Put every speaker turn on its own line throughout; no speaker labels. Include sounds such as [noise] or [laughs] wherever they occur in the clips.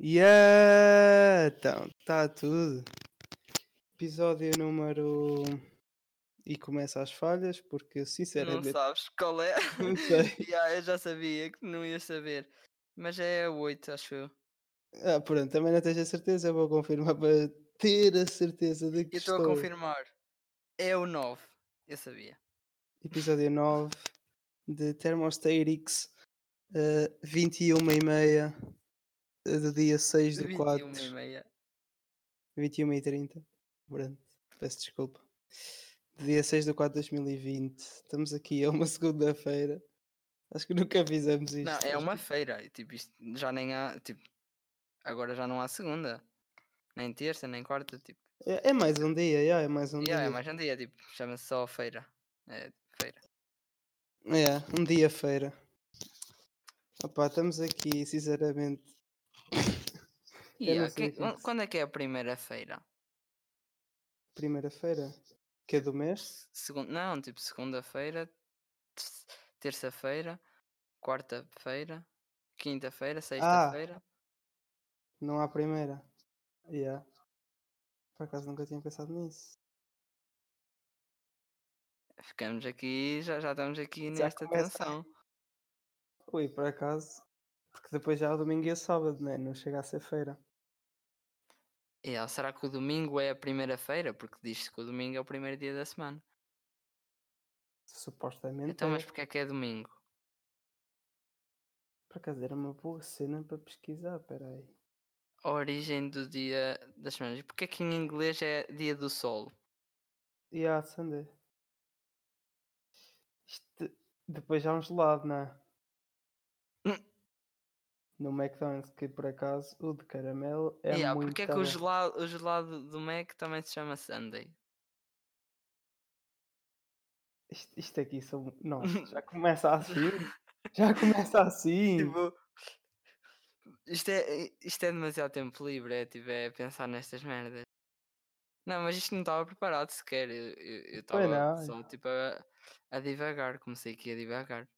Yeah! Então, está tudo. Episódio número. E começa as falhas, porque
Não
sinceramente
sabes qual é?
não [laughs] sei.
Ya, eu já sabia que não ia saber. Mas é 8, acho eu.
Ah, pronto, também não tens a certeza, eu vou confirmar para ter a certeza de que
Eu estou a confirmar. É o 9. Eu sabia.
Episódio 9 de Thermostatix, uh, 21 e meia do dia 6 do 4.
21 e meia.
21 e 30. Pronto, peço desculpa. Do dia 6 do 4 de 2020. Estamos aqui a uma [laughs] segunda-feira. Acho que nunca fizemos isto.
Não, é uma
que-
feira. e, Tipo, isto já nem há. Tipo, agora já não há segunda. Nem terça, nem quarta. Tipo,
É, é mais um dia, yeah, é mais um
Ya, é
dia.
mais um dia. Tipo, chama-se só feira. É feira.
É, um dia feira. Opa, estamos aqui, sinceramente. Sei
que-
é
quando é que é a primeira feira?
Primeira-feira. Que é do mês?
Segun... Não, tipo, segunda-feira, te- terça-feira, quarta-feira, quinta-feira, sexta-feira.
Não há primeira. Yeah. Por acaso nunca tinha pensado nisso.
Ficamos aqui, já, já estamos aqui
Já
nesta
começa-
tensão.
Ui, por acaso. Porque depois já é o domingo e o sábado, né? Não chega a ser feira.
Ah, será que o domingo é a primeira feira? Porque diz-se que o domingo é o primeiro dia da semana.
Supostamente.
Então,
é.
mas porque é que é domingo?
Por acaso era uma boa cena para pesquisar, peraí.
A origem do dia das semanas. E porque é que em inglês é dia do sol?
E há Sunday. Isto, depois já há um gelado, não é? No McDonald's, que por acaso o de caramelo é
E, ah,
muito
porque é que o gelado, o gelado do Mac também se chama Sunday?
Isto, isto aqui são. Não, [laughs] já começa assim. [laughs] já começa assim.
Tipo, isto é, isto é demasiado tempo livre, é, tipo, é pensar nestas merdas. Não, mas isto não estava preparado sequer. Eu estava só tipo a, a divagar, comecei aqui a divagar.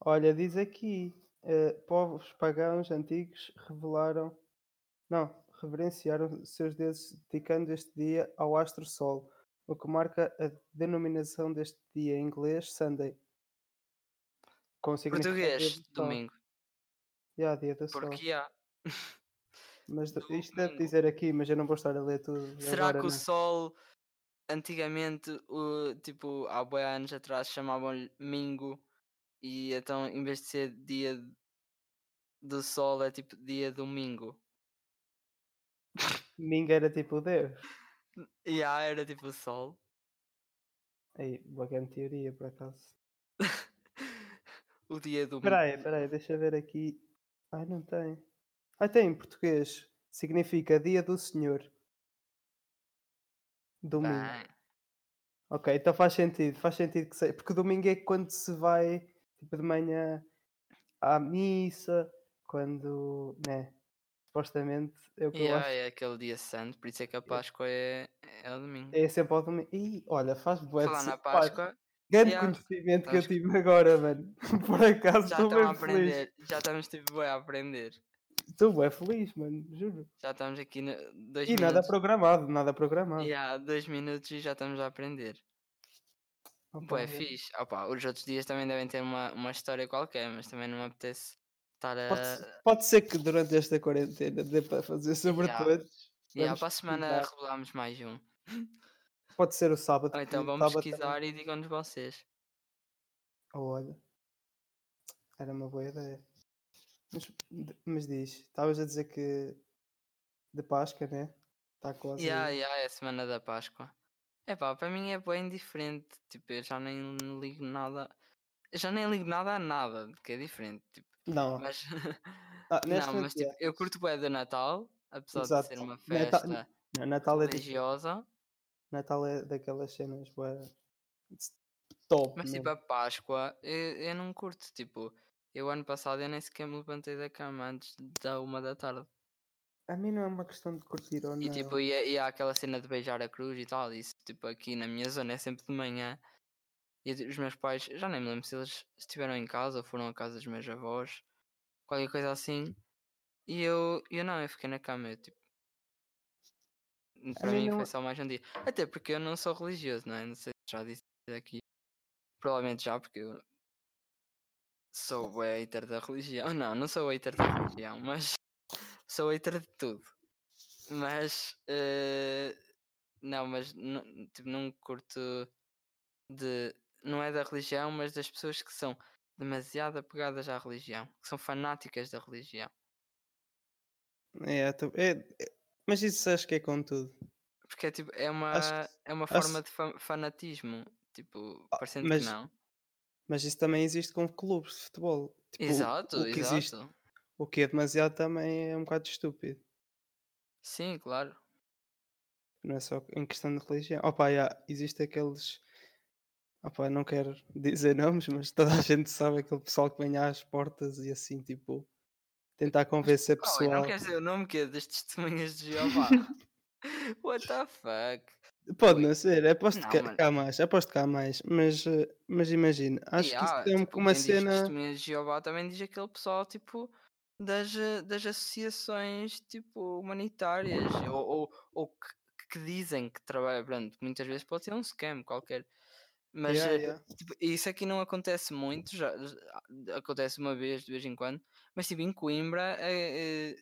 Olha, diz aqui: eh, povos pagãos antigos revelaram. Não, reverenciaram seus deuses dedicando este dia ao astro Sol, o que marca a denominação deste dia em inglês Sunday.
Português,
do sol.
domingo.
Yeah, dia do sol.
Porque há. [laughs]
Mas do- isto deve
domingo.
dizer aqui, mas eu não vou estar a ler tudo.
Será
agora,
que o
né?
sol antigamente, o, tipo, há boi anos atrás chamavam-lhe Mingo e então em vez de ser dia do sol é tipo dia domingo. [laughs]
Ming era tipo Deus.
E há era tipo o sol.
Aí, bacana teoria, por acaso. [laughs]
o dia do
Espera aí, espera aí, deixa eu ver aqui. Ai, não tem. Ah, tem em português. Significa Dia do Senhor. Domingo.
Bem,
Ok, então faz sentido. Faz sentido que seja. Porque domingo é quando se vai, tipo, de manhã à missa. Quando, né? Supostamente é o que eu
yeah,
acho.
é aquele dia santo, por isso é que a Páscoa é, é o domingo.
É sempre ao domingo. Ih, olha, faz de
Falar na
pá,
Páscoa,
Grande
Yeah,
conhecimento que eu tive agora, mano. [laughs] Por acaso
já
estou
estão a
bem feliz.
aprender, já estamos tipo bué a aprender.
Estou bem feliz, mano, juro.
Já estamos aqui no, dois
E nada
minutos.
programado, nada programado.
E há dois minutos e já estamos a aprender.
Opa,
Pô, é fixe. Opa, os outros dias também devem ter uma, uma história qualquer, mas também não me apetece estar a.
Pode, pode ser que durante esta quarentena dê para fazer [laughs] sobre
Yeah.
todos.
E há
Vamos
para a semana revelamos mais um.
Pode ser o sábado.
Ou então vamos
sábado
pesquisar e digam-nos vocês.
também- Oh, olha, era uma boa ideia. Mas, mas diz, estavas a dizer que de Páscoa, né? Está quase. Aí.
yeah, é a semana da Páscoa. É pá, para mim é bem diferente. Tipo, eu já nem ligo nada. Eu já nem ligo nada a nada, que é diferente. Tipo,
Não,
mas. [laughs]
ah,
não, mas tipo,
yeah.
eu curto bem do Natal, apesar
Exato.
de ser uma
Natal-
festa
Não, Natal é, tipo,
religiosa.
Natal é daquelas cenas bué, top.
Mas
mesmo.
tipo, a Páscoa, eu, eu não curto. Tipo, eu ano passado eu nem sequer me levantei da cama antes da uma da tarde.
A mim não é uma questão de curtir ou não.
E tipo, e, e há aquela cena de beijar a cruz e tal. Isso, tipo, aqui na minha zona é sempre de manhã. E os meus pais, já nem me lembro se eles estiveram em casa ou foram à casa dos meus avós, qualquer coisa assim. E eu, eu não, eu fiquei na cama, eu, tipo. Para
mim
mim
não.
foi só mais um dia. Até porque eu não sou religioso, não é? Não sei se já disse aqui. Provavelmente já, porque eu sou o hater da religião. [laughs] Não, não sou hater da religião, mas sou hater de tudo. Mas eh, não, mas tipo, não curto de. Não é da religião, mas das pessoas que são demasiado apegadas à religião, que são fanáticas da religião.
É, é- é- mas isso acho que é com tudo.
Porque é tipo, é
Acho
uma, é uma
acho-
forma de fa- fanatismo. Tipo,
Ah,
parecendo
mas,
que não.
mas isso também existe com clubes de futebol. Tipo, o-
Exato,
o que existe,
exato.
O que é demasiado também é um bocado estúpido.
Sim, claro.
Não é só em questão de religião. Opa, já, existe aqueles. Opa, não quero [laughs] dizer nomes, mas toda a gente sabe aquele pessoal que vem às portas e assim, tipo, tentar [laughs] convencer
Oh, e não queres dizer o nome que é das testemunhas de Jeová? [laughs] What the fuck?
Pode não ser, aposto
Não,
que há mais, aposto que há mais, mas, eh, mas imagina, acho que isso
Yeah,
é
tipo,
uma cena.
testemunhas de Jeová também diz aquele pessoal, tipo, das, eh, das associações, tipo, humanitárias, ou, ou, ou que, que dizem que trabalham, pronto, muitas vezes pode ser um scam qualquer. Mas
Yeah,
eh,
yeah.
tipo, isso aqui não acontece muito, já, acontece uma vez, de vez em quando, mas tipo, em Coimbra, eh, eh,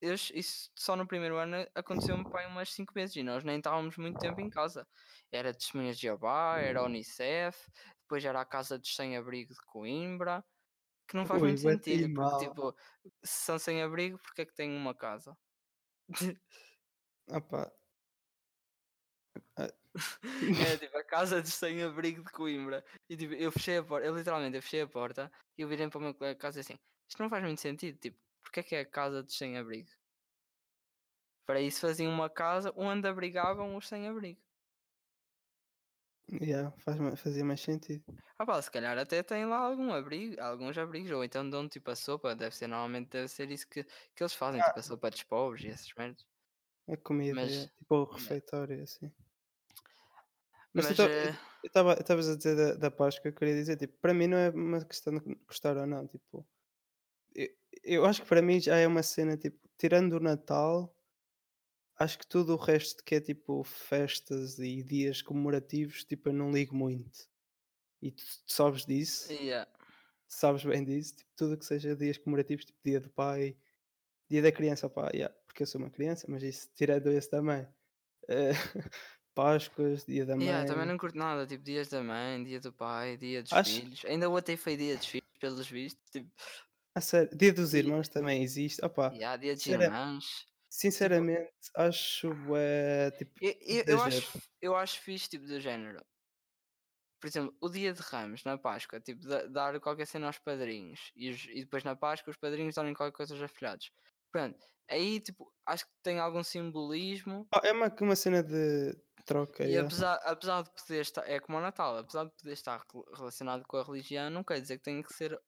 eu- isso só no primeiro ano aconteceu-me pai umas 5 vezes e nós nem estávamos muito tempo em casa. Era Testemunhas de Jeová, era a Unicef, depois era a Casa dos Sem-Abrigo de Coimbra, que não faz
Ui,
muito sentido, porque tipo, se são sem-abrigo, porque é que têm uma casa?
Opa, [laughs]
É tipo a casa dos sem-abrigo de Coimbra. E tipo, eu fechei a porta, eu literalmente eu fechei a porta e eu virei para o meu colega de casa assim: isto não faz muito sentido, tipo, porque é que é a casa dos sem-abrigo? Para isso faziam uma casa onde abrigavam os sem-abrigo.
Yeah, faz, fazia mais sentido.
Ah pá, se calhar até tem lá algum abrigo, alguns abrigos, ou então dão tipo a sopa, deve ser normalmente deve ser isso que, que eles fazem, tipo a sopa dos pobres e essas merdas.
A comida,
Mas-
yeah, tipo o refeitório, assim. Mas
Mas, eh,
estavas a dizer da, da Páscoa, eu queria dizer, tipo, para mim não é uma questão de gostar ou não, tipo, eu, eu acho que para mim já é uma cena, tipo, tirando o Natal, acho que tudo o resto que é tipo festas e dias comemorativos, tipo, eu não ligo muito. E tu, tu sabes disso,
yeah.
sabes bem disso, tipo, tudo que seja dias comemorativos, tipo, dia do pai, dia da criança, pá, yeah, porque eu sou uma criança, mas isso tirando esse também. Eh, [laughs] Páscoas, dia da mãe.
Yeah, também não curto nada, tipo dias da mãe, dia do pai, dia dos
Acho-
filhos. Ainda ontem foi dia dos filhos, pelos vistos. Tipo,
A sério, dia dos
E-
irmãos também existe. Opa,
yeah, dia dos
Sincera-
irmãos.
Sinceramente, acho é tipo.
Eu, eu, eu, acho, eu acho fixe, tipo, do género. Por exemplo, o dia de Ramos, na Páscoa, tipo, da- dar qualquer cena aos padrinhos. E, os- e depois na Páscoa os padrinhos darem qualquer coisa aos afilhados. Pronto, aí, tipo, acho que tem algum simbolismo.
Ah, é uma, uma cena de troca.
E
yeah.
apesar, apesar de poder estar, é como o Natal, apesar de poder estar rel- relacionado com a religião, não quer dizer que tenha que ser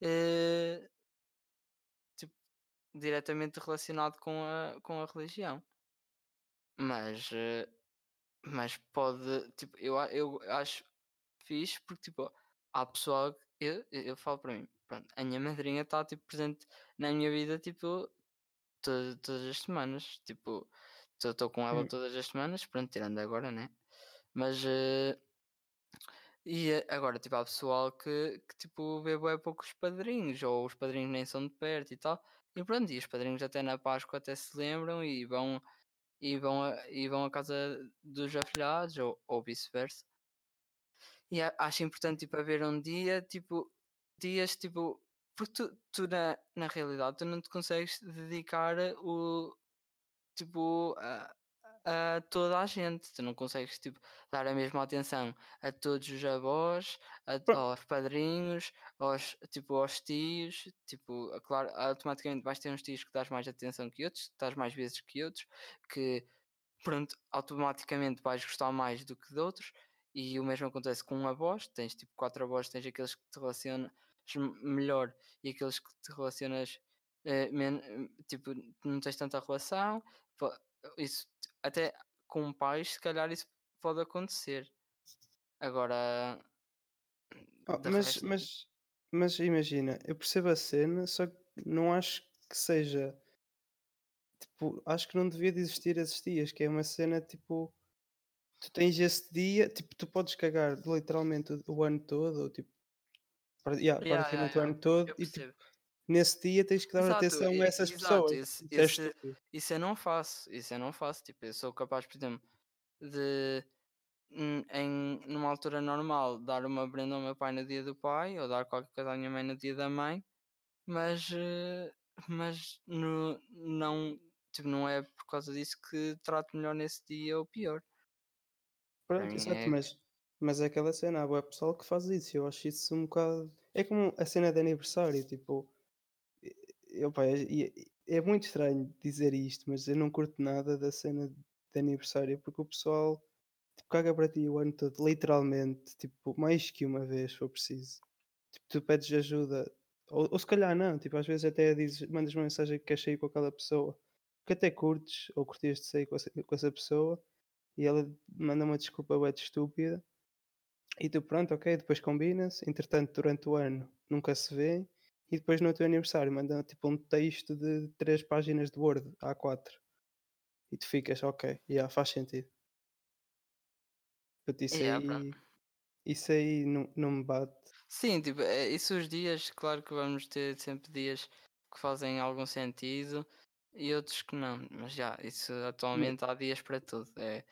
tipo, diretamente relacionado com a, com a religião. Mas, eh, mas pode, tipo, eu, eu acho fixe porque, tipo, há pessoal, que- eu, eu falo para mim, pronto, a minha madrinha está, tipo, presente na minha vida, tipo, to- todas as semanas, tipo, estou com ela
Hum.
todas as semanas, pronto, tirando agora, né? Mas, eh, e eh, agora, tipo, há pessoal que, que tipo, vê bué poucos padrinhos, ou os padrinhos nem são de perto e tal, e pronto, e os padrinhos até na Páscoa até se lembram e vão, e vão, a, e vão à casa dos afilhados, ou, ou vice-versa. E acho importante, tipo, haver um dia, tipo, dias, tipo, porque tu, tu na, na realidade, tu não te consegues dedicar o, tipo, a, a toda a gente, tu não consegues, tipo, dar a mesma atenção a todos os avós, a- aos padrinhos, aos, tipo, aos tios, tipo, claro, automaticamente vais ter uns tios que dás mais atenção que outros, que dás mais vezes que outros, que, pronto, automaticamente vais gostar mais do que de outros, e o mesmo acontece com avós, tens tipo quatro avós, tens aqueles que te relacionas melhor e aqueles que te relacionas eh, men- tipo, não tens tanta relação, isso até com pais, se calhar isso pode acontecer. Agora,
Oh, mas,
resto-
mas, mas imagina, eu percebo a cena, só que não acho que seja. Tipo, acho que não devia de existir esses dias, que é uma cena tipo. Tu tens esse dia, tipo, tu podes cagar literalmente o, o ano todo, ou tipo. yeah,
Yeah,
praticamente
yeah,
o ano todo, e tipo, nesse dia tens que dar
Exato,
atenção
e-
a essas
exato,
pessoas. Isso estúpido.
Isso eu não faço, isso eu não faço. Tipo, eu sou capaz, por exemplo, de em, em- numa altura normal dar uma prenda ao meu pai no dia do pai ou dar qualquer coisa à minha mãe no dia da mãe, mas, eh, mas no, não, tipo, não é por causa disso que trato melhor nesse dia ou pior.
Pronto, exato,
é.
mas, mas é aquela cena, há pessoal que faz isso, eu acho isso um bocado. É como a cena de aniversário, tipo. Eu, pá, é, é muito estranho dizer isto, mas eu não curto nada da cena de aniversário, porque o pessoal caga para ti o ano todo, literalmente, tipo, mais que uma vez, se for preciso. Tipo, tu pedes ajuda, ou, ou se calhar não, tipo, às vezes até dizes, mandas uma mensagem que queres sair com aquela pessoa, que até curtes, ou curtias de sair com essa, com essa pessoa, e ela manda uma desculpa bué de estúpida, e tu pronto, ok, depois combina-se, entretanto durante o ano nunca se vê, e depois no teu aniversário manda tipo um texto de 3 páginas de Word, A4, e tu ficas, ok, já faz sentido. Portanto, isso
Yeah, pronto.
aí, isso aí não, não me bate.
Sim, tipo, é, isso os dias, claro que vamos ter sempre dias que fazem algum sentido e outros que não, mas já, isso atualmente há dias para tudo. É,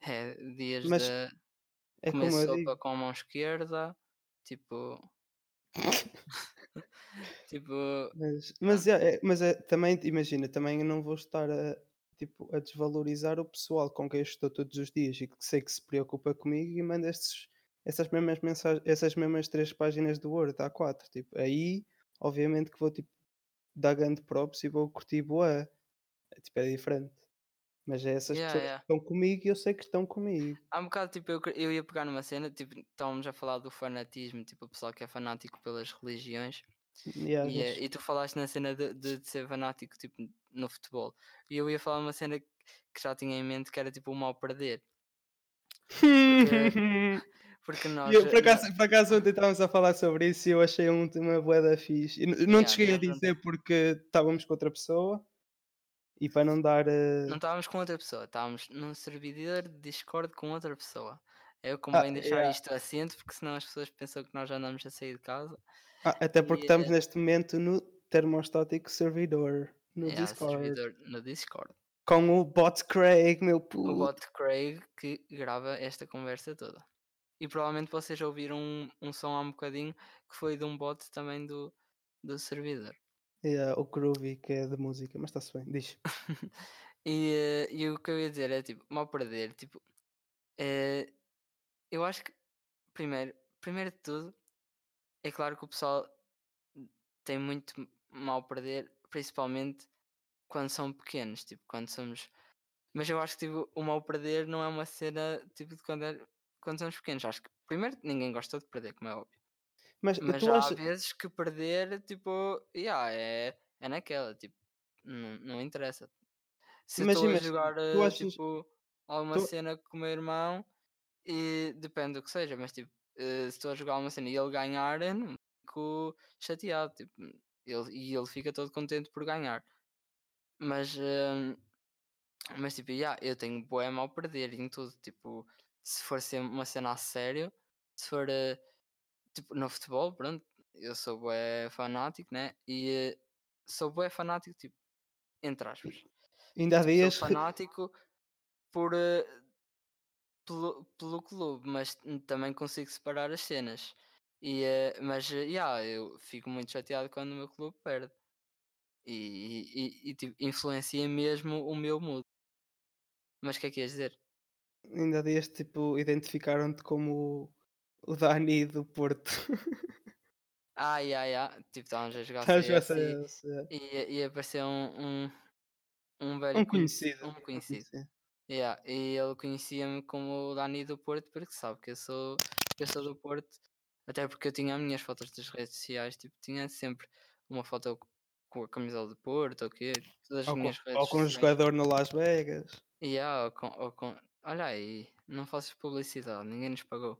é dias
Mas
de
é
comer sopa
digo,
com a mão esquerda, tipo, [laughs] tipo,
mas, mas, é, é- mas é, também, imagina, também não vou estar a, tipo, a desvalorizar o pessoal com quem eu estou todos os dias e que sei que se preocupa comigo e manda estes, essas mesmas mensagens, essas mesmas três páginas do Word, A4, tipo, aí obviamente que vou tipo dar grande props e vou curtir boa, é, tipo, é diferente. Mas é essas
yeah,
pessoas
yeah.
que estão comigo e eu sei que estão comigo.
Há um bocado, tipo, eu, eu ia pegar numa cena, tipo, estávamos a falar do fanatismo, tipo, o pessoal que é fanático pelas religiões.
Yeah,
E, eh,
mas-
e tu falaste na cena de, de, de ser fanático tipo, no futebol. E eu ia falar uma cena que já tinha em mente que era tipo o mal perder. Porque [laughs] [laughs] nós.
E eu, por
eh,
acaso, por acaso ontem estávamos a falar sobre isso e eu achei um tema bué da fixe. E n- não
Yeah,
te cheguei a dizer porque estávamos com outra pessoa e para não dar. eh,
Não estávamos com outra pessoa, estávamos num servidor de Discord com outra pessoa. É
Ah,
convém deixar
yeah.
isto assente porque senão as pessoas pensam que nós já andamos a sair de casa.
Ah, até porque
E,
estamos
eh,
neste momento no termostático servidor no
yeah,
Discord
no Discord.
com o bot Craig, meu
O
puto.
bot Craig que grava esta conversa toda. E provavelmente vocês ouviram um, um som há um bocadinho que foi de um bot também do, do servidor.
Yeah, o Groovy, que é de música, mas está-se bem, diz. [laughs]
e, eh, e o que eu ia dizer é tipo, mal perder, tipo, eh, eu acho que primeiro, primeiro de tudo, é claro que o pessoal tem muito mal perder, principalmente quando são pequenos, tipo, quando somos. Mas eu acho que tipo, o mal perder não é uma cena tipo de quando, é- quando somos pequenos. Acho que primeiro ninguém gosta de perder, como é óbvio.
Mas
Mas há
achas.
vezes que perder, tipo, yeah, é, é naquela, tipo, não, não interessa. Se
Mas
estou a
imagina,
jogar, eh,
achas.
tipo, alguma
Tu...
cena com o meu irmão, e depende do que seja, mas tipo, eh, se estou a jogar uma cena e ele ganhar, eu não fico chateado, tipo, ele, e ele fica todo contente por ganhar. Mas, eh, mas tipo, yeah, eu tenho bué mal perder em tudo, tipo, se for ser uma cena a sério, se for, eh, tipo, no futebol, pronto, eu sou bué fanático, né? E eh, sou bué fanático, tipo, entre aspas.
Ainda há
Tipo,
dias.
sou fanático por, eh, pelo, pelo clube, mas também consigo separar as cenas. E, eh, mas, eh, yeah, eu fico muito chateado quando o meu clube perde. E, e, e, tipo, influencia mesmo o meu mood. Mas o que é que ias dizer?
Ainda dias, tipo, identificaram-te como o, Dani do Porto.
Ah, yeah, yeah. Tipo, estávamos a [laughs] jogar CS e,
é.
e, e apareceu um, um, um velho
Um
conheci-
conhecido.
um conhecido. Yeah, e ele conhecia-me como o Dani do Porto porque sabe que eu sou, eu sou do Porto. Até porque eu tinha as minhas fotos das redes sociais, tipo, tinha sempre uma foto com a camisola do Porto, ou quê, todas as
Ou com,
minhas redes
ou com um jogador no Las Vegas.
Yeah, ou com, ou com... Olha aí, não faças publicidade, ninguém nos pagou.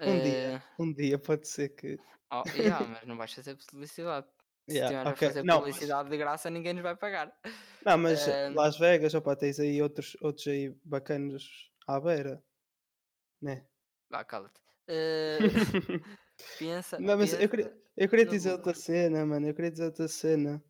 Um dia,
Eh,
um dia pode ser que.
oh, [laughs] yeah, mas não vais fazer publicidade. Se
Yeah,
estivermos
ok.
a fazer
Não, mas-
publicidade de graça, ninguém nos vai pagar.
Não, mas
Ahm.
Las Vegas, opa, tens aí outros, outros aí bacanos à beira, né?
Vá, cala-te. Eh, [laughs] [laughs] pensa.
Não, mas eu
pensa
queria, eu queria dizer outra cena, mano. Eu queria dizer outra cena.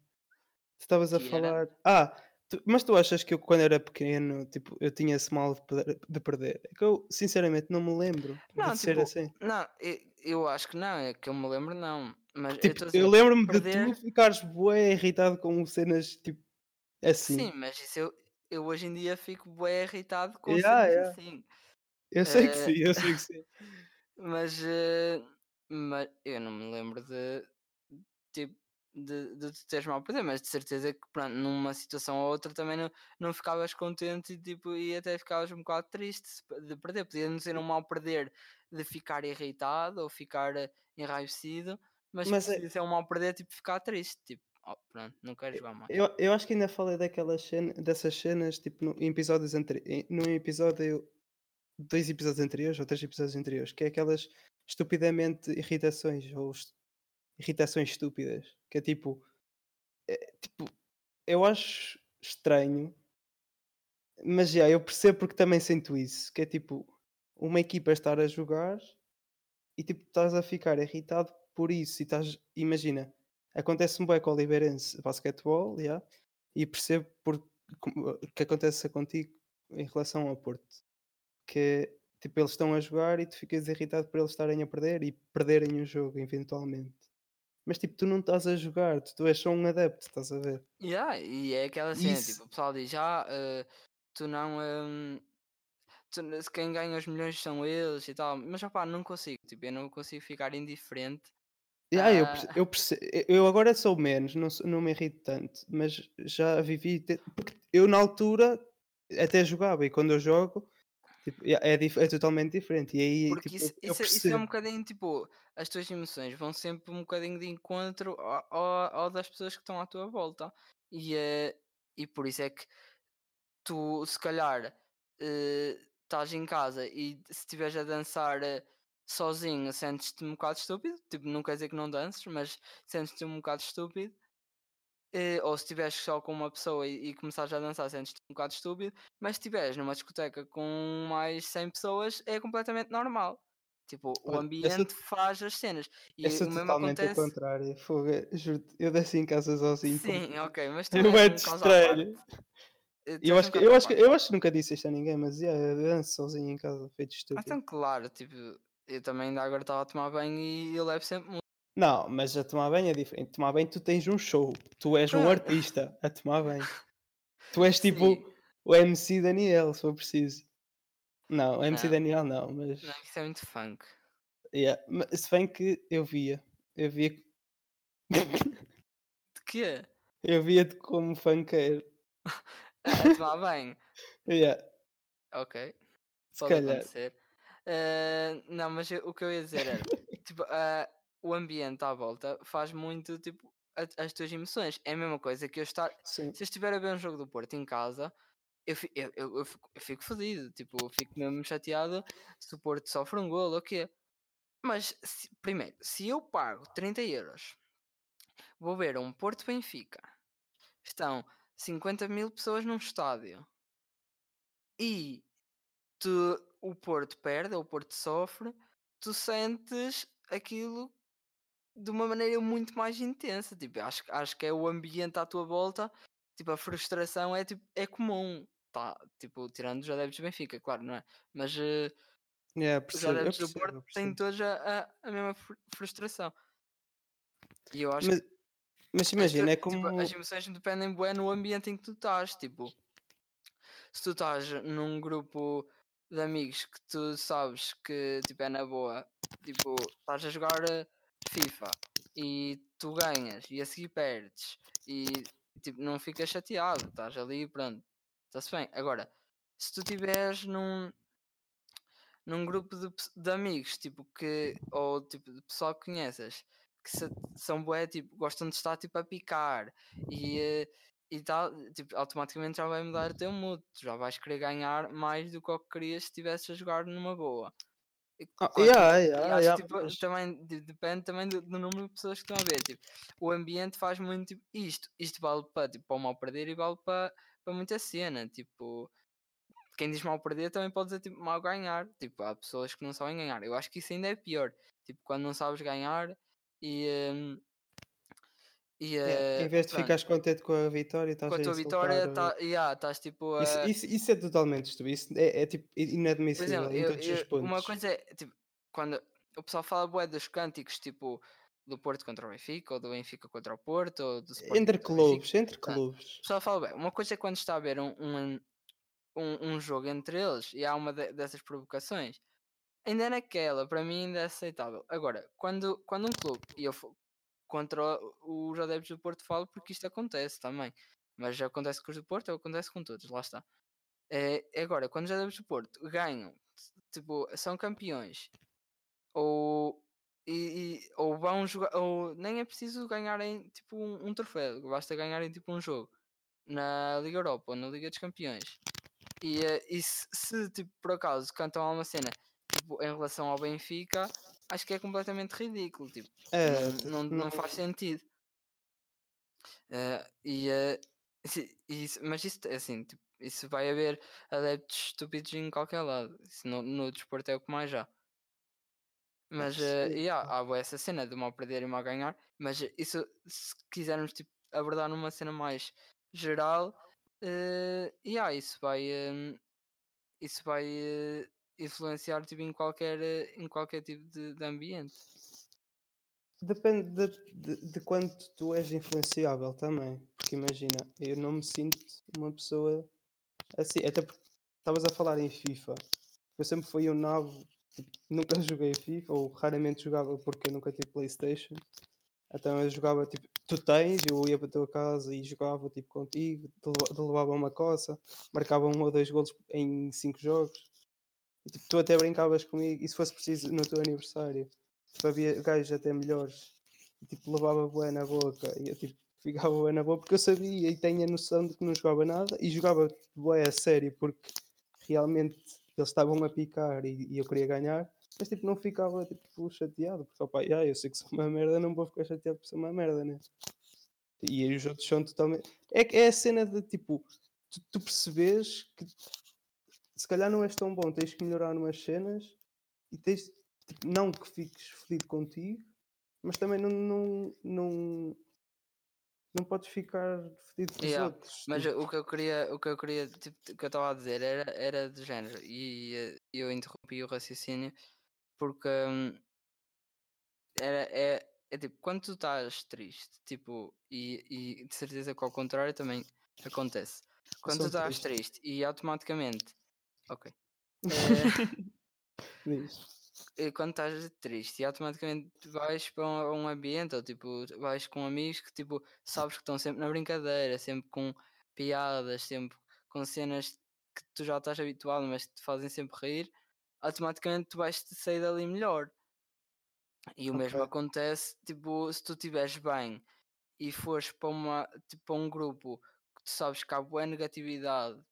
Tu estavas a
Que era?
falar. Ah, tu- mas tu achas que eu, quando era pequeno, tipo, eu tinha esse mal de per- de perder? É que eu, sinceramente, não me lembro
Não,
de ser
tipo,
assim.
Não, eu, eu acho que não, é que eu me lembro, não. Mas eu
Tipo,
dizer,
eu lembro-me de
perder-
tu ficares bué irritado com cenas tipo assim.
Sim, mas isso eu, eu hoje em dia fico bem irritado com
Yeah,
cenas
yeah.
assim.
Eu sei que
Eh,
sim, eu sei que sim. [laughs]
Mas, eh, mas eu não me lembro de tipo de, de te teres mal perder, mas de certeza que pronto, numa situação ou outra também não, não ficavas contente e, tipo, e até ficavas um bocado triste de perder. Podia não ser um mal perder de ficar irritado ou ficar eh, enraivecido, mas,
Mas é-
podia ser um mal perder tipo ficar triste, tipo, oh, pronto, não quero jogar mais.
Eu, eu acho que ainda falei daquelas cenas, dessas cenas tipo no, em episódios anteriores, num episódio, dois episódios anteriores ou três episódios anteriores, que é aquelas estupidamente irritações ou irritações estúpidas, que é tipo, é, tipo, eu acho estranho, mas já, eu percebo porque também sinto isso, que é tipo, uma equipa estar a jogar e tipo, estás a ficar irritado por isso e estás, imagina, acontece-me bem com o Oliveirense basquetebol, yeah, e percebo por, que acontece contigo em relação ao Porto, que é, tipo, eles estão a jogar e tu ficas irritado por eles estarem a perder e perderem o jogo eventualmente. Mas tipo, tu não estás a jogar, tu, tu és só um adepto, estás a ver?
Yeah, e é aquela cena,
Isso.
tipo, o pessoal diz, ah, eh, tu não. tu se quem ganha os milhões são eles e tal, mas opá, não consigo, tipo, eu não consigo ficar indiferente.
Yeah, eu,
Ah.
perce- eu, perce- eu agora sou menos, não, não me irrito tanto, mas já vivi. te- Porque eu na altura até jogava e quando eu jogo tipo, é, é é totalmente diferente. E aí
Porque
tipo,
isso, isso, isso é
percebo.
um bocadinho tipo, as tuas emoções vão sempre um bocadinho de encontro ao, ao- ao das pessoas que estão à tua volta. E, eh, e por isso é que tu, se calhar, eh, estás em casa e se estiveres a dançar eh, sozinho, sentes-te um bocado estúpido. Tipo, não quer dizer que não dances, mas sentes-te um bocado estúpido. Eh, ou se estiveres só com uma pessoa e, e começares a dançar, sentes-te um bocado estúpido. Mas se estiveres numa discoteca com mais 100 pessoas, é completamente normal. Tipo, o
sou-
ambiente faz as cenas. E
Eu sou
o mesmo
totalmente
acontece.
ao contrário. Fogo, juro-te, eu desci em casa sozinho.
Sim, ok, mas tu
Eu
és
é
um parte.
estranho.
Eh,
Eu acho, que, eu, acho que, eu acho que nunca disse isto a ninguém, mas yeah, eu danço sozinho em casa, feito
Ah,
estúpido.
então, claro, tipo, eu também ainda agora estava a tomar banho e eu levo sempre muito.
Não, mas a tomar banho é diferente. Tomar banho tu tens um show. Tu és um artista a tomar banho. Tu és tipo
Sim.
o MC Daniel, se for preciso. Não, o MC
Não.
Daniel não, mas.
Não, isso é muito funk.
Yeah. mas Se bem que eu via. Eu via.
De quê? [laughs]
eu via-te como funkeiro. [laughs]
A tomar banho. [laughs]
Yeah.
Ok. Pode acontecer. Eh, não, mas o que eu ia dizer era, tipo, ah, o ambiente à volta faz muito, tipo, as tuas emoções. É a mesma coisa que eu estar,
Sim.
se eu estiver a ver um jogo do Porto em casa, eu, fi- eu, eu, eu fico, fico fodido, tipo, eu fico mesmo chateado se o Porto sofre um golo ou o quê. Mas, se- primeiro, se eu pago 30 euros, vou ver um Porto Benfica, estão 50 mil pessoas num estádio e tu, o Porto perde, ou o Porto sofre, tu sentes aquilo de uma maneira muito mais intensa. Tipo, acho, acho que é o ambiente à tua volta, tipo, a frustração é, tipo, é comum. Tá, tipo, tirando os adeptos do Benfica, claro, não é? Mas eh,
Yeah,
os
percebo, eu
adeptos do
percebo,
Porto
eu
têm todos a, a, a mesma fru- frustração. E eu acho
Mas, mas
as, tu-
imagina, é
tipo,
como.
as emoções dependem bué no ambiente em que tu estás. Tipo, se tu estás num grupo de amigos que tu sabes que tipo, é na boa, tipo, estás a jogar eh, FIFA e tu ganhas e a seguir perdes e tipo, não ficas chateado, estás ali pronto, está-se bem. Agora, se tu estiveres num, num grupo de, de amigos, tipo, que, ou tipo, de pessoal que conheces, que se- são bué, tipo, gostam de estar tipo a picar e, eh, e tal, tipo, automaticamente já vai mudar o teu mood, já vais querer ganhar mais do que o que querias se estivesse a jogar numa boa.
Ah,
Claro,
yeah, yeah,
acho
yeah,
tipo,
mas-
também de- depende também do, do número de pessoas que estão a ver. Tipo, o ambiente faz muito tipo, isto. Isto vale para tipo, para o mal perder e vale para, para muita cena. Tipo, quem diz mal perder também pode dizer tipo, mal ganhar. Tipo, há pessoas que não sabem ganhar. Eu acho que isso ainda é pior. Tipo, quando não sabes ganhar e. hum, e
Yeah,
eh,
Em vez de
pronto,
ficares contente com a vitória, estás
com a
a
tua vitória, tá, yeah, estás tipo a.
Isso, isso, isso é totalmente estúpido. Isso é, é tipo inadmissível
exemplo,
em
eu-
todos os
eu-
pontos.
uma coisa é tipo, quando o pessoal fala bué dos cânticos, tipo do Porto contra o Benfica, ou do Benfica contra o Porto, ou do
Entre
o Benfica.
clubes, entre
Pronto.
clubes.
O pessoal fala bem, uma coisa é quando está a haver um, um, um, um jogo entre eles e há uma de- dessas provocações, ainda é naquela, para mim ainda é aceitável. Agora, quando, quando um clube, e eu contra os adeptos do Porto falo porque isto acontece também, mas já acontece com os do Porto, acontece com todos, lá está. É, agora, quando os adeptos do Porto ganham, tipo, são campeões, ou, e, e- ou vão jogar, ou nem é preciso ganharem tipo um, um troféu, basta ganharem tipo um jogo na Liga Europa ou na Liga dos Campeões. E, eh, e se, se, tipo, por acaso cantam alguma cena tipo, em relação ao Benfica, acho que é completamente ridículo. Tipo,
É,
não, não, não faz sentido. Eh, e, se- isso- mas isso é assim, tipo, isso vai haver adeptos estúpidos em qualquer lado. Isso no, no desporto é o que mais há. Mas eh,
sim,
e há, essa cena de mal perder e mal ganhar. Mas isso se quisermos tipo, abordar numa cena mais geral, e há, isso vai eh, isso vai eh, influenciar tipo, em qualquer eh, em qualquer tipo de, de ambiente.
Depende de, de, de quanto tu és influenciável também. Porque imagina, eu não me sinto uma pessoa assim. Até porque estavas a falar em FIFA. Eu sempre fui um nabo, tipo, nunca joguei FIFA, ou raramente jogava porque eu nunca tive Playstation. Então eu jogava tipo, tu tens, eu ia para a tua casa e jogava tipo contigo, te leva- te levava uma coça, marcava um ou dois golos em cinco jogos. Tipo, tu até brincavas comigo, e se fosse preciso no teu aniversário, tipo, havia gajos até melhores, e, tipo, levava bué na boca, e eu tipo, [laughs] ficava bué na boca, porque eu sabia e tinha a noção de que não jogava nada, e jogava bué a sério, porque realmente eles estavam a picar e, e eu queria ganhar, mas tipo, não ficava tipo, chateado, porque opa, yeah, eu sei que sou uma merda, não vou ficar chateado por ser uma merda, né? E os outros são totalmente. É, é a cena de tipo, tu, tu percebes que se calhar não és tão bom, tens que melhorar umas cenas e tens, tipo, não que fiques fodido contigo, mas também não, não, não, não podes ficar fodido com os
Yeah,
outros.
Mas
tipo,
o que eu queria, o que eu queria, tipo, o que eu estava a dizer era, era do género e eh, eu interrompi o raciocínio porque hum, era, é, é tipo, quando tu estás triste, tipo, e, e de certeza que ao contrário também acontece. Quando tu estás
triste.
triste e automaticamente, ok, [laughs]
diz.
eh, quando estás triste e automaticamente vais para um, um ambiente ou tipo vais com amigos que tipo sabes que estão sempre na brincadeira, sempre com piadas, sempre com cenas que tu já estás habituado, mas que te fazem sempre rir, automaticamente tu vais te sair dali melhor. E o mesmo
Ok.
acontece, tipo, se tu estiveres bem e fores para uma tipo para um grupo que tu sabes que há boa negatividade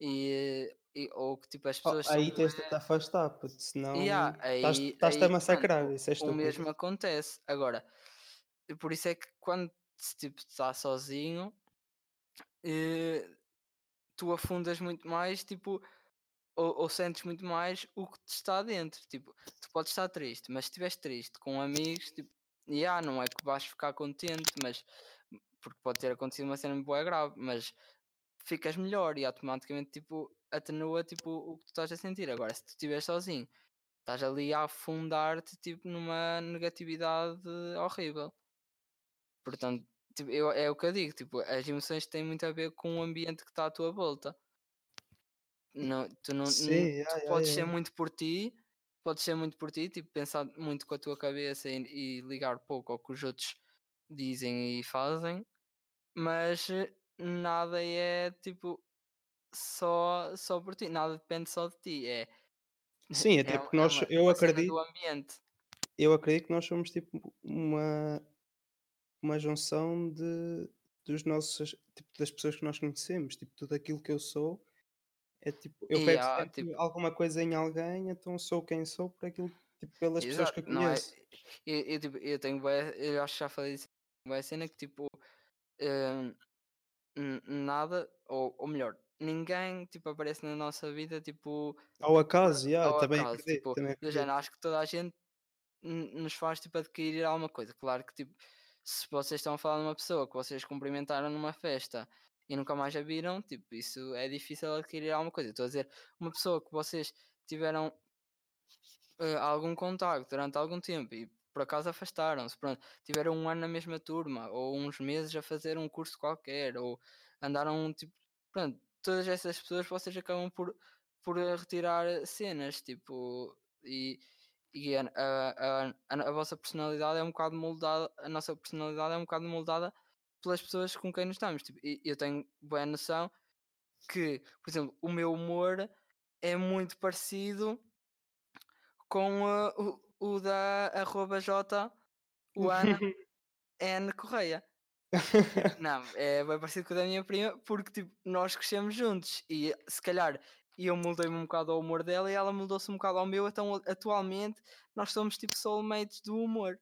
e, e- ou que tipo as
Oh,
pessoas são
aí tens de te afastar, puto, senão estás-te a massacrar. Isso é
o mesmo acontece. Agora, por isso é que quando tipo, estás sozinho, eh, tu afundas muito mais, tipo, ou, ou sentes muito mais o que te está dentro. Tipo, tu podes estar triste, mas se estiveres triste com amigos, tipo, yeah, não é que vais ficar contente, mas porque pode ter acontecido uma cena boa grave, mas ficas melhor e automaticamente tipo atenua tipo, o que tu estás a sentir. Agora, se tu estiveres sozinho, estás ali a afundar-te tipo numa negatividade horrível. Portanto, tipo, eu, é o que eu digo, tipo, as emoções têm muito a ver com o ambiente que está à tua volta. Não, tu não,
Sim,
não-
yeah,
tu
yeah,
podes ser
yeah.
muito por ti, podes ser muito por ti, tipo, pensar muito com a tua cabeça e, e ligar pouco ao que os outros dizem e fazem, mas eh, nada é tipo só, só por ti, nada depende só de ti, é, [laughs]
Sim,
é,
até
um-
porque
é
nós,
uma,
eu
uma
acredito, eu acredito que nós somos tipo uma, uma junção de, dos nossos, tipo, das pessoas que nós conhecemos. Tipo, tudo aquilo que eu sou É tipo, eu pego sempre
tipo,
alguma coisa em alguém, então sou quem sou por aquilo, tipo, pelas pessoas que
exato,
eu
não é?
conheço.
Eu, eu, tipo, eu tenho eu acho que já falei disso, bué cena que tipo, hum, nada, ou, ou melhor, ninguém tipo aparece na nossa vida tipo
Ao acaso, yeah,
ao
também
acaso,
acredito,
tipo,
também
género,
acredito.
acho que toda a gente nos faz tipo adquirir alguma coisa. Claro que tipo, se vocês estão a falar de uma pessoa que vocês cumprimentaram numa festa e nunca mais a viram, tipo, isso é difícil adquirir alguma coisa. Estou a dizer, uma pessoa que vocês tiveram eh, algum contacto durante algum tempo e por acaso afastaram-se, pronto, tiveram um ano na mesma turma, ou uns meses a fazer um curso qualquer, ou andaram tipo, pronto, todas essas pessoas vocês acabam por, por eh, retirar cenas, tipo, e, e a, a, a, a vossa personalidade é um bocado moldada, a nossa personalidade é um bocado moldada pelas pessoas com quem nos estamos, tipo, e eu tenho boa noção que, por exemplo, o meu humor é muito parecido com uh, o, da arroba J, o [laughs] Ana N Correia. Não, é bem parecido com o da minha prima, porque tipo, nós crescemos juntos e se calhar eu mudei-me um bocado ao humor dela e ela mudou-se um bocado ao meu, então atualmente nós somos tipo soulmates do humor.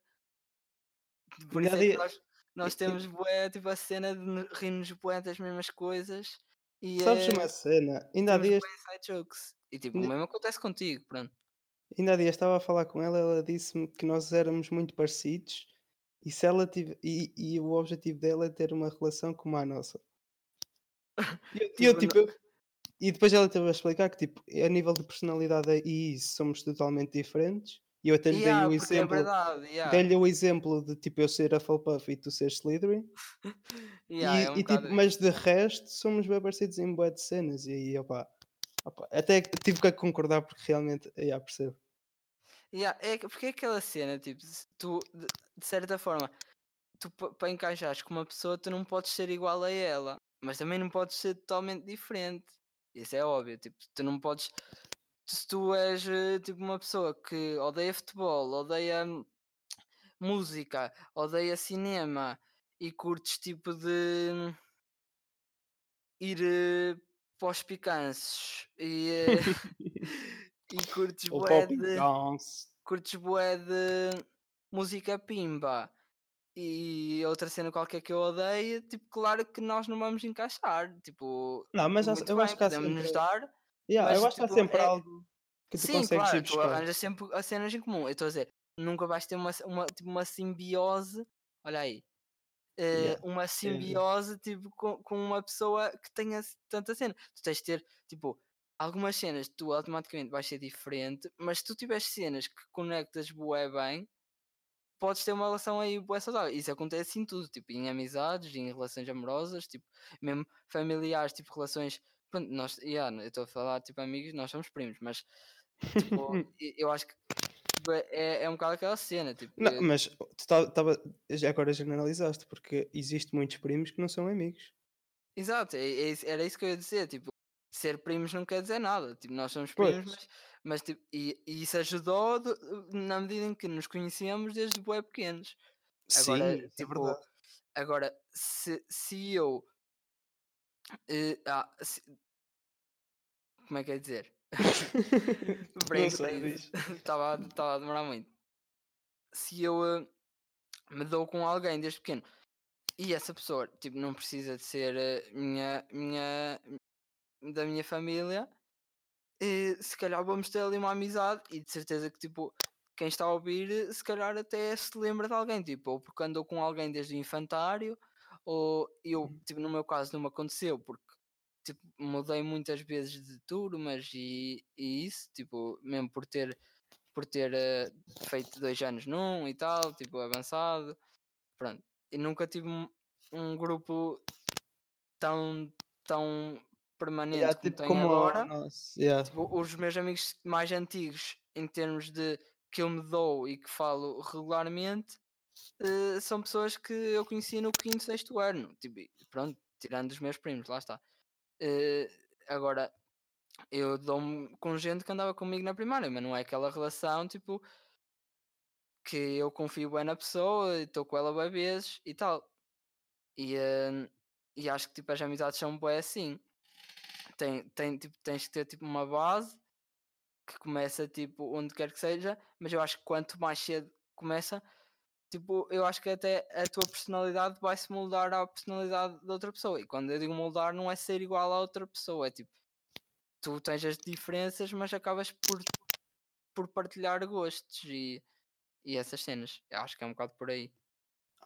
Por isso é nós, nós temos bué, tipo, a cena de rir-nos bué das mesmas coisas e
Sabes
eh,
uma cena? Ainda há dias.
E tipo, o mesmo acontece contigo, pronto.
Ainda há dias estava a falar com ela, ela disse-me que nós éramos muito parecidos e se ela tive, e, e o objetivo dela é ter uma relação como a nossa. E eu, [laughs] eu,
Tipo,
tipo, eu- e depois ela teve a explicar que tipo, a nível de personalidade e isso somos totalmente diferentes. E eu até lhe dei
Yeah,
o
porque é
exemplo,
verdade, yeah.
dei-lhe o exemplo de tipo eu ser Hufflepuff e tu ser Slytherin. [laughs]
Yeah,
E,
é um
e, tipo, mas de resto somos bem parecidos em bué de cenas. E aí, opa, até tive que concordar porque realmente, já percebo.
Yeah, é, que- porque é aquela cena, tipo, tu, de, de certa forma, tu para encaixares com uma pessoa, tu não podes ser igual a ela, mas também não podes ser totalmente diferente. Isso é óbvio, tipo, tu não podes. Se tu és eh, tipo uma pessoa que odeia futebol, odeia hum, música, odeia cinema e curtes tipo de hum, ir eh, para os picanços e, [laughs] e curtes bué
Popping
de curtes bué de música pimba e outra cena qualquer que eu odeio, tipo, claro que nós não vamos encaixar. Tipo,
Não, mas
muito
eu
bem,
acho que
podemos nos
sempre.
dar,
Yeah,
mas
eu acho que há
tipo,
sempre
é-
algo que tu
sim,
consegues
claro,
ir
tu arranjas sempre as cenas em comum. Eu estou a dizer, nunca vais ter uma, uma, tipo, uma simbiose, olha aí,
Yeah.
uma
sim.
simbiose tipo, com, com uma pessoa que tenha tanta cena. Tu tens de ter, tipo, algumas cenas tu automaticamente vais ser diferente, mas se tu tiveres cenas que conectas bué bem, podes ter uma relação aí bué saudável. Isso acontece em tudo, tipo, em amizades, em relações amorosas, tipo, mesmo familiares, tipo, relações. Pronto, nós, yeah, eu estou a falar, tipo, amigos, nós somos primos, mas, tipo, [laughs] eu acho que tipo, é, é um bocado aquela cena, tipo,
Não,
eu-
mas tu tá- tava, já agora generalizaste, porque existe muitos primos que não são amigos.
exato, é- é era isso que eu ia dizer, tipo, ser primos não quer dizer nada, tipo, nós somos primos, mas, mas tipo, e, e isso ajudou de- na medida em que nos conhecíamos desde bué pequenos. Agora,
Sim, é
tipo,
verdade.
Agora, se, se eu. eh, ah, se- como é que é dizer? [laughs]
diz.
Estava [laughs] a demorar muito. Se eu eh, me dou com alguém desde pequeno e essa pessoa tipo, não precisa de ser eh, minha, minha, da minha família, eh, se calhar vamos ter ali uma amizade e de certeza que tipo, quem está a ouvir, se calhar até se lembra de alguém, tipo, ou porque andou com alguém desde o infantário, ou eu,
Uhum.
tipo, no meu caso não me aconteceu, porque tipo, mudei muitas vezes de turmas e, e isso, tipo, mesmo por ter, por ter eh, feito dois anos num e tal, tipo, avançado, pronto. E nunca tive um, um grupo tão, tão permanente
Yeah,
como
tipo,
tenho
como
agora.
nosso, yeah.
Tipo, os meus amigos mais antigos, em termos de que eu me dou e que falo regularmente, eh, são pessoas que eu conheci no quinto, sexto ano. Tipo, pronto, tirando os meus primos, lá está. Eh, agora, eu dou-me com gente que andava comigo na primária, mas não é aquela relação tipo que eu confio bem na pessoa, estou com ela bem vezes e tal. E, eh, e acho que tipo, as amizades são bem assim. tem, tem, tipo, tens que ter tipo uma base que começa tipo onde quer que seja, mas eu acho que quanto mais cedo começa, tipo, eu acho que até a tua personalidade vai se moldar à personalidade da outra pessoa. E quando eu digo moldar, não é ser igual à outra pessoa, é tipo, tu tens as diferenças, mas acabas por, por partilhar gostos e, e essas cenas. Eu acho que é um bocado por aí.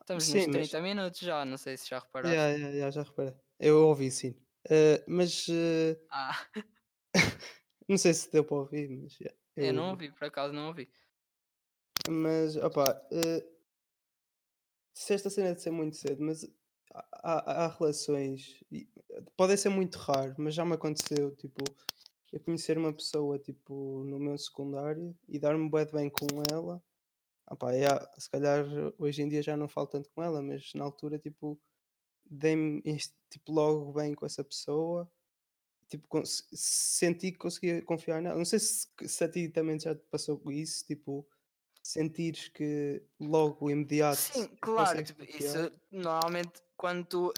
Estamos
Sim,
nos
mas-
30 minutos já, não sei se já reparaste.
Yeah, yeah, yeah, já reparei. Eu ouvi sim. Eh, mas eh,
Ah, [laughs]
não sei se deu para ouvir, mas yeah,
eu não ouvi, por acaso não ouvi.
Mas, opá, uh, disseste a cena de ser muito cedo, mas há, há- relações, podem ser muito raro, mas já me aconteceu, tipo, eu conhecer uma pessoa, tipo, no meu secundário e dar-me de bem com ela. Opá, yeah, se calhar hoje em dia já não falo tanto com ela, mas na altura, tipo, dei-me tipo, logo bem com essa pessoa. Tipo, senti que conseguia confiar nela. Não sei se, se a ti também já te passou isso, tipo, sentires que logo imediato
Sim, claro, tipo, isso normalmente quando tu,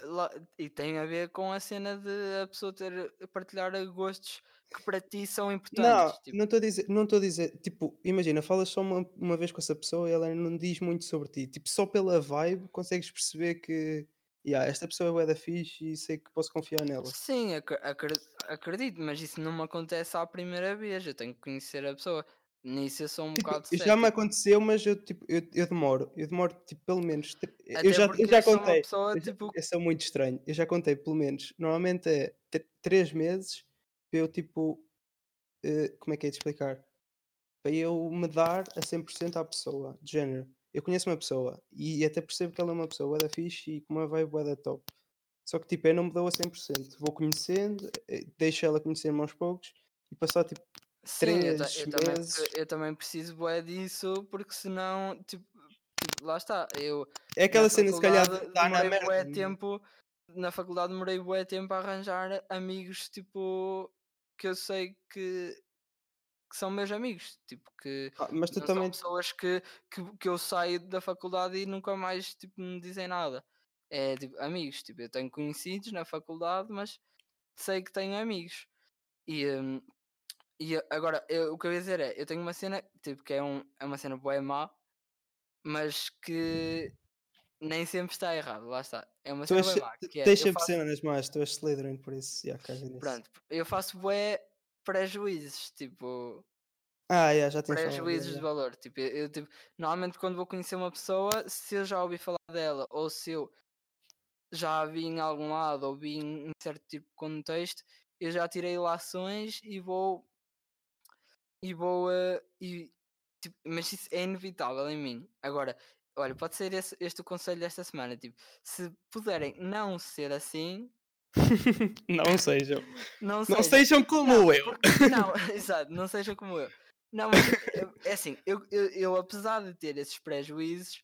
e tem a ver com a cena de a pessoa ter partilhar gostos que para ti são
Não,
importantes. tipo,
não estou a dizer, não estou a dizer, tipo, imagina, falas só uma, uma vez com essa pessoa e ela não diz muito sobre ti, tipo, só pela vibe consegues perceber que, yeah, esta pessoa é da fixe e sei que posso confiar nela.
Sim, acre- acre- acredito, mas isso não me acontece à primeira vez. Eu tenho que conhecer a pessoa. Nisso eu sou um
Tipo,
bocado
já me aconteceu, mas eu, tipo, eu, eu demoro, eu demoro, tipo, pelo menos,
Até
eu já, eu já contei,
pessoa,
eu,
tipo-
eu sou muito estranho, eu já contei, pelo menos, normalmente é três meses para eu, tipo, eh, como é que é de explicar? Para eu me dar a 100% à pessoa, de género. Eu conheço uma pessoa e até percebo que ela é uma pessoa da fixe e com uma vibe da top. Só que, tipo, eu não me dou a 100%. Vou conhecendo, eh, deixo ela conhecer-me aos poucos e passar, tipo,
Sim, eu,
três
eu também,
meses.
eu também preciso bué disso, porque senão, tipo, tipo, lá está, eu
É aquela
na
cena, se calhar, dar na
bué
merda.
tempo, na faculdade demorei bué tempo a arranjar amigos, tipo, que eu sei que, que são meus amigos, tipo, que
Ah, mas tu também.
são pessoas que, que, que eu saio da faculdade e nunca mais, tipo, me dizem nada. É, tipo, amigos, tipo, eu tenho conhecidos na faculdade, mas sei que tenho amigos. E, hum, e a- agora, eu- o que eu ia dizer é, eu tenho uma cena, tipo, que é, um, é uma cena boa má, mas que nem sempre está errado, lá está. É uma
Tu
cena
és,
má, que é,
tens sempre
faço,
cenas más, tu és Slytherin, por isso, já caga nisso.
pronto, eu faço bué prejuízos, tipo,
Ah, yeah, já falado.
prejuízos
yeah,
de valor. Tipo, eu, eu, tipo, normalmente quando vou conhecer uma pessoa, se eu já ouvi falar dela ou se eu já a vi em algum lado ou vi em em certo tipo de contexto, eu já tirei lações e vou e eh, e, tipo, mas isso é inevitável em mim. Agora, olha, pode ser esse- este o conselho desta semana, tipo, se puderem não ser assim, [laughs]
não sejam.
não,
Não
sejam.
sejam como
Não,
eu.
porque- não, [laughs] exato, não sejam como eu. Não, mas eu- é assim, eu, eu, eu, apesar de ter esses prejuízos,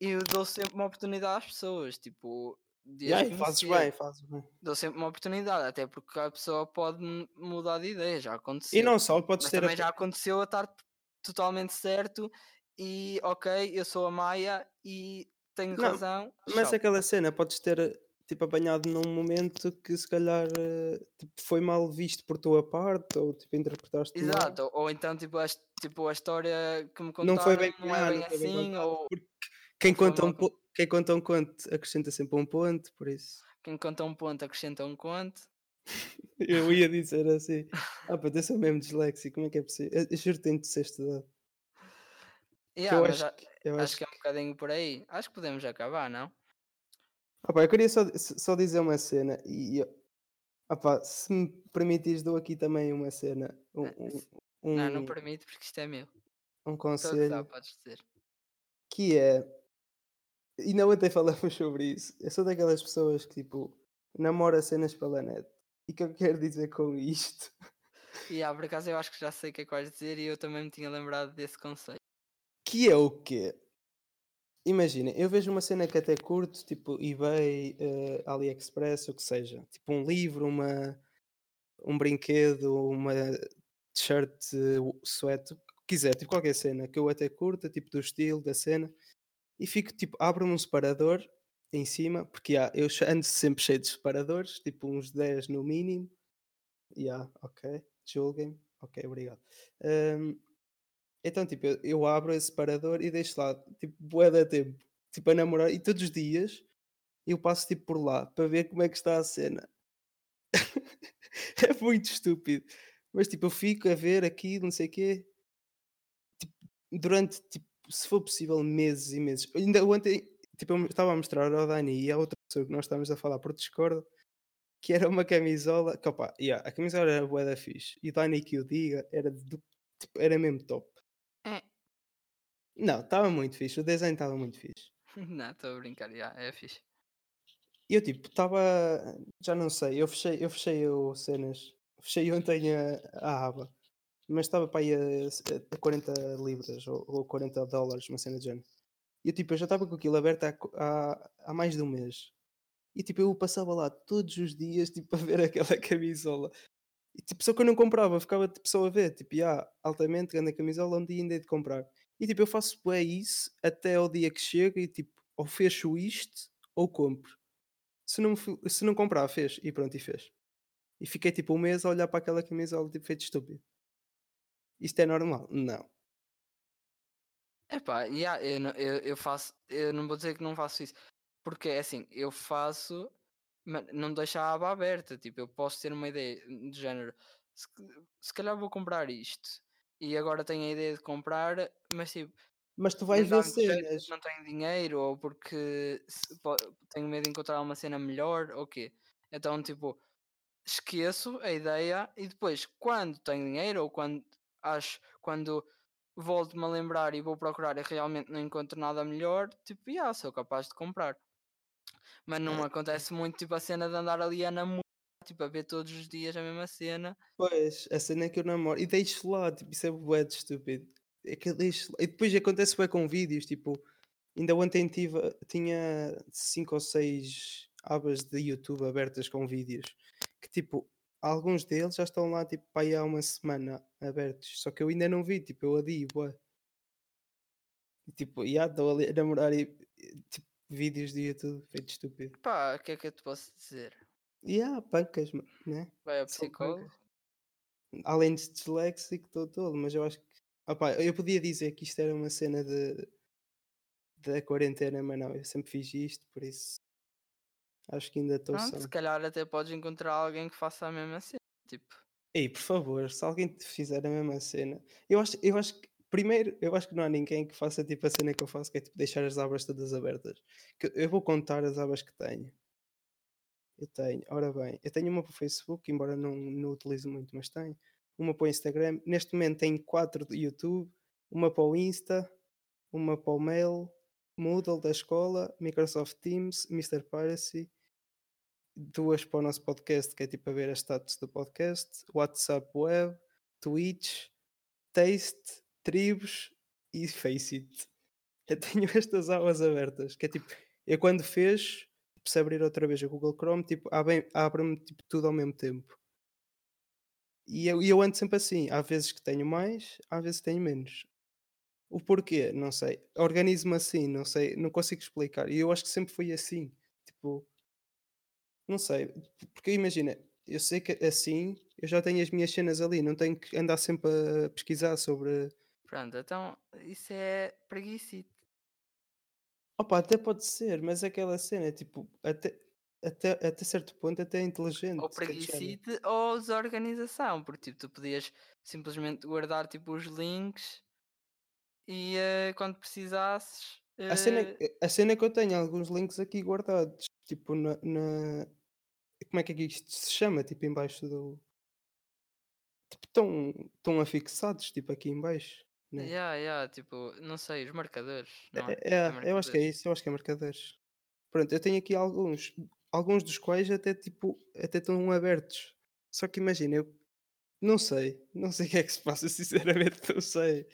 eu dou sempre uma oportunidade às pessoas, tipo,
e fazes
conhecer.
bem, fazes bem.
Dou sempre uma oportunidade, até porque a pessoa pode mu- mudar de ideia, já
E
aconteceu.
não só, podes
Mas
ter.
também
a-
já aconteceu a estar totalmente certo e ok, eu sou a Maia e tenho
Não,
razão.
Mas aquela cena, podes ter tipo, apanhado num momento que se calhar tipo, foi mal visto por tua parte ou tipo, interpretaste mal.
Exato, ou, ou então tipo a, tipo a história que me contaram
Não foi bem,
não é
não
bem
bem
assim,
contado,
ou
porque quem conta, um
mal con-
po- quem conta um conto acrescenta sempre um ponto, por isso.
quem conta um ponto acrescenta um conto. [laughs]
Eu ia dizer assim, ah, pá, eu sou mesmo disléxico, como é que é possível? Eu, eu juro que tenho de ser estudado.
Yeah,
eu
mas
acho, que- eu
acho
acho
que é um bocadinho por aí. Acho que podemos acabar, não?
Ah pá, eu queria só, só dizer uma cena e eu- ah pá, se me permitires dou aqui também uma cena, um,
Eh,
um,
se- Não, não
um,
permito porque isto é meu.
um conselho
gozar, podes dizer.
que é, e não até falamos sobre isso, eu sou daquelas pessoas que tipo, namora cenas pela net. E o que eu quero dizer com isto?
E ah, por acaso eu acho que já sei o que é que vais dizer e eu também me tinha lembrado desse conceito.
Que é o quê? Imagina, eu vejo uma cena que até curto, tipo eBay, eh, AliExpress, o que seja. Tipo um livro, uma, um brinquedo, uma t-shirt, eh, sweat, o que quiser, tipo qualquer cena que eu até curta, tipo do estilo, da cena. E fico, tipo, abro-me um separador em cima, porque há, eu ando sempre cheio de separadores, tipo uns 10 no mínimo. Yeah, ok. Julguem-me. Ok, obrigado. Hum, então, tipo, eu, eu abro esse separador e deixo lá, tipo, bué da tempo. Tipo, a namorar. E todos os dias eu passo, tipo, por lá para ver como é que está a cena. [laughs] é muito estúpido. Mas, tipo, eu fico a ver aqui, não sei o quê. Tipo, durante, tipo, se for possível, meses e meses. Ainda ontem, tipo, eu estava a mostrar ao Dani e a outra pessoa que nós estávamos a falar por Discord que era uma camisola que, opa, yeah, a camisola era bué da fixe e o Dani que o diga era, do, tipo, era mesmo top.
É.
Não, estava muito fixe, o desenho estava muito fixe. [laughs]
Não, estou a brincar, já, é fixe.
E eu tipo, estava, já não sei, eu fechei, eu fechei o cenas, fechei ontem a, a aba, mas estava para aí a, a 40 libras ou, ou 40 dólares, uma cena de género. E eu tipo, eu já estava com aquilo aberto há, há, há mais de um mês. E tipo, eu passava lá todos os dias [laughs] tipo, a ver aquela camisola. E tipo, só que eu não comprava, ficava tipo, só a ver, tipo, ah, altamente, grande camisola, um dia ainda hei de comprar. E tipo, eu faço bem isso até ao dia que chega e tipo, ou fecho isto ou compro. Se não, se não comprar, fez. E pronto, e fez. E fiquei tipo um mês a olhar para aquela camisola, tipo, feito estúpido. Isto é normal? Não.
Epá, yeah, eu, eu, eu faço, eu não vou dizer que não faço isso, porque é assim, eu faço, mas não deixo a aba aberta, tipo, eu posso ter uma ideia de género, se, se calhar vou comprar isto, e agora tenho a ideia de comprar, mas tipo,
Mas tu vais ver cenas.
não tenho dinheiro, ou porque tenho medo de encontrar uma cena melhor, ou quê? Então, tipo, esqueço a ideia e depois, quando tenho dinheiro, ou quando acho, quando volto-me a lembrar e vou procurar e realmente não encontro nada melhor, tipo, já, sou capaz de comprar. Mas não acontece muito, tipo, a cena de andar ali a namorar, tipo, a ver todos os dias a mesma cena.
Pois, a cena é que eu namoro. E deixo lá, tipo, isso é bué de estúpido. É que deixo lá. E depois acontece bué com vídeos, tipo, ainda ontem tive, tinha cinco ou seis abas de YouTube abertas com vídeos. Que tipo, alguns deles já estão lá, tipo, aí há uma semana abertos. Só que eu ainda não vi, tipo, eu adio, bué. E, tipo, já estou ali a namorar e, tipo, vídeos de YouTube feito estúpido.
Pá, o que é que eu te posso dizer?
E há pancas, né?
Vai ao psicólogo?
além de disléxico, estou todo, mas eu acho que opá, eu podia dizer que isto era uma cena de da quarentena, mas não, eu sempre fiz isto, por isso acho que ainda estou só.
se calhar até podes encontrar alguém que faça a mesma cena, tipo.
Ei, por favor, se alguém te fizer a mesma cena, eu acho, eu acho que primeiro, eu acho que não há ninguém que faça tipo a cena que eu faço, que é tipo deixar as abas todas abertas. Que eu- eu vou contar as abas que tenho. Eu tenho, ora bem, eu tenho uma para o Facebook, embora não, não utilize muito, mas tenho. Uma para o Instagram. Neste momento tenho quatro do YouTube, uma para o Insta, uma para o Mail, Moodle da escola, Microsoft Teams, Mr. Piracy, duas para o nosso podcast, que é tipo a ver as status do podcast, WhatsApp Web, Twitch, Taste, Tribos e Faceit. Eu tenho [laughs] estas aulas abertas, que é tipo, eu quando fez, se abrir outra vez a Google Chrome, tipo, abre- abre-me tipo, tudo ao mesmo tempo. E eu, eu ando sempre assim, há vezes que tenho mais, há vezes que tenho menos. O porquê, não sei. Organizo-me assim, não sei, não consigo explicar. E eu acho que sempre foi assim. Tipo, não sei. Porque imagina, eu sei que assim eu já tenho as minhas cenas ali, não tenho que andar sempre a pesquisar sobre.
Pronto, então isso é preguiçite.
Opa, até pode ser, mas aquela cena, tipo, até, até, até certo ponto até é inteligente.
Ou preguiçite ou desorganização, porque tipo, tu podias simplesmente guardar tipo os links e eh, quando precisasses.
A cena,
eh,
a cena é que eu tenho alguns links aqui guardados, tipo na, na- Como é que é que isto se chama? Tipo embaixo do. Tipo, estão, estão afixados, tipo aqui embaixo. Né?
yeah, yeah, tipo, não sei, os marcadores, não é?
É, é, eu acho que é
marcadores.
isso, eu acho que é marcadores. Pronto, eu tenho aqui alguns, alguns dos quais até tipo, até estão abertos. Só que imagina, eu não sei, não sei o que é que se passa, [laughs] sinceramente, não sei.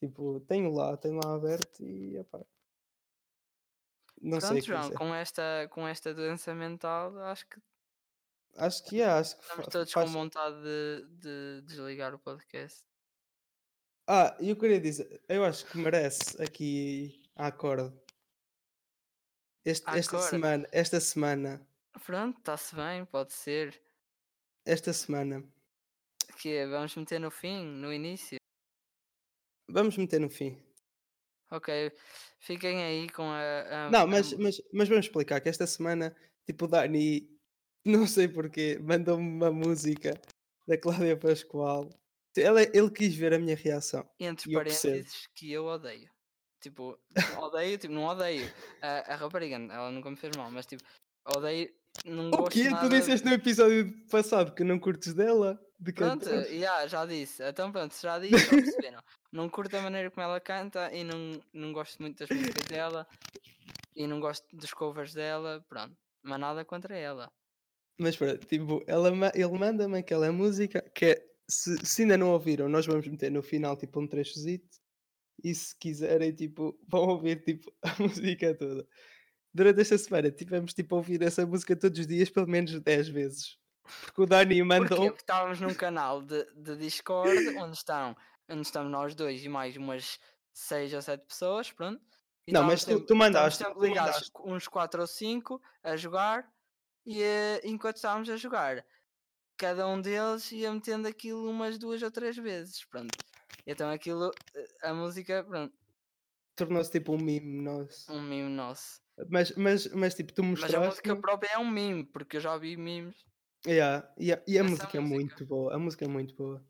Tipo, tenho lá, tenho lá aberto e opá. Não sei
Pronto,
que
João, com esta, com esta doença mental, acho que
Acho que é, acho que
estamos todos
faz.
com vontade de, de desligar o podcast.
Ah, e eu queria dizer, eu acho que merece aqui a acorde. Este, esta
Acorde.
semana, esta semana,
Pronto, está-se bem, pode ser.
esta semana,
que Vamos meter no fim, no início?
Vamos meter no fim.
Ok, fiquem aí com a. a-
Não, mas, mas, mas vamos explicar que esta semana, tipo, o Dani, não sei porquê, mandou-me uma música da Cláudia Pascoal. Ele, ele quis ver a minha reação.
entre
e eu
parênteses que eu odeio. Tipo, odeio, tipo, não odeio. A, a rapariga, ela nunca me fez mal, mas tipo, odeio, não
O quê?
nada.
Tu disseste no episódio passado que não curtes dela? De
Pronto, yeah, já disse. Então pronto, já [laughs] disse, perceberam. Não curto a maneira como ela canta e não, não gosto muito das músicas dela e não gosto dos covers dela, pronto. Mas nada contra ela.
Mas pronto, tipo, ela, ele manda-me aquela música que é, se, se ainda não ouviram, nós vamos meter no final tipo um trechozito e se quiserem, tipo, [laughs] vão ouvir tipo, [laughs] a música toda. Durante esta semana tivemos tipo a ouvir essa música todos os dias, pelo menos 10 vezes. Porque o Dani
Porquê?
mandou.
Porque estávamos num canal de, de Discord onde estão onde estamos nós dois e mais umas 6 ou 7 pessoas, pronto. E
Não, mas tu- tu
estávamos
mandaste,
sempre
tu
ligados,
mandaste.
uns 4 ou 5 a jogar e eh, enquanto estávamos a jogar, cada um deles ia metendo aquilo umas duas ou três vezes, pronto. Então aquilo, eh, a música, pronto,
Tornou-se tipo um meme nosso.
um meme nosso.
Mas, mas, mas tipo, tu
Mas a
mostraste.
música própria é um meme, porque eu já vi memes.
Yeah, yeah, e a
Essa
música é
música.
muito boa. A música é muito boa.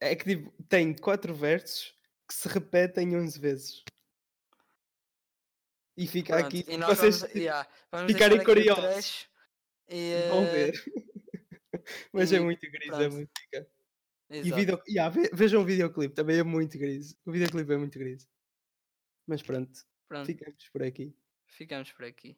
É que tipo, tem quatro versos que se repetem 11 vezes. E fica
Pronto,
aqui.
e [laughs]
vocês
vamos, yeah, vamos
ficarem curiosos.
e,
vão
eh,
ver. [laughs] Mas é
e
muito gris a
pronto.
música. E video, yeah, ve- vejam o videoclipe, também é muito gris. O videoclipe é muito gris. Mas pronto,
Pronto,
ficamos por aqui.
ficamos por aqui.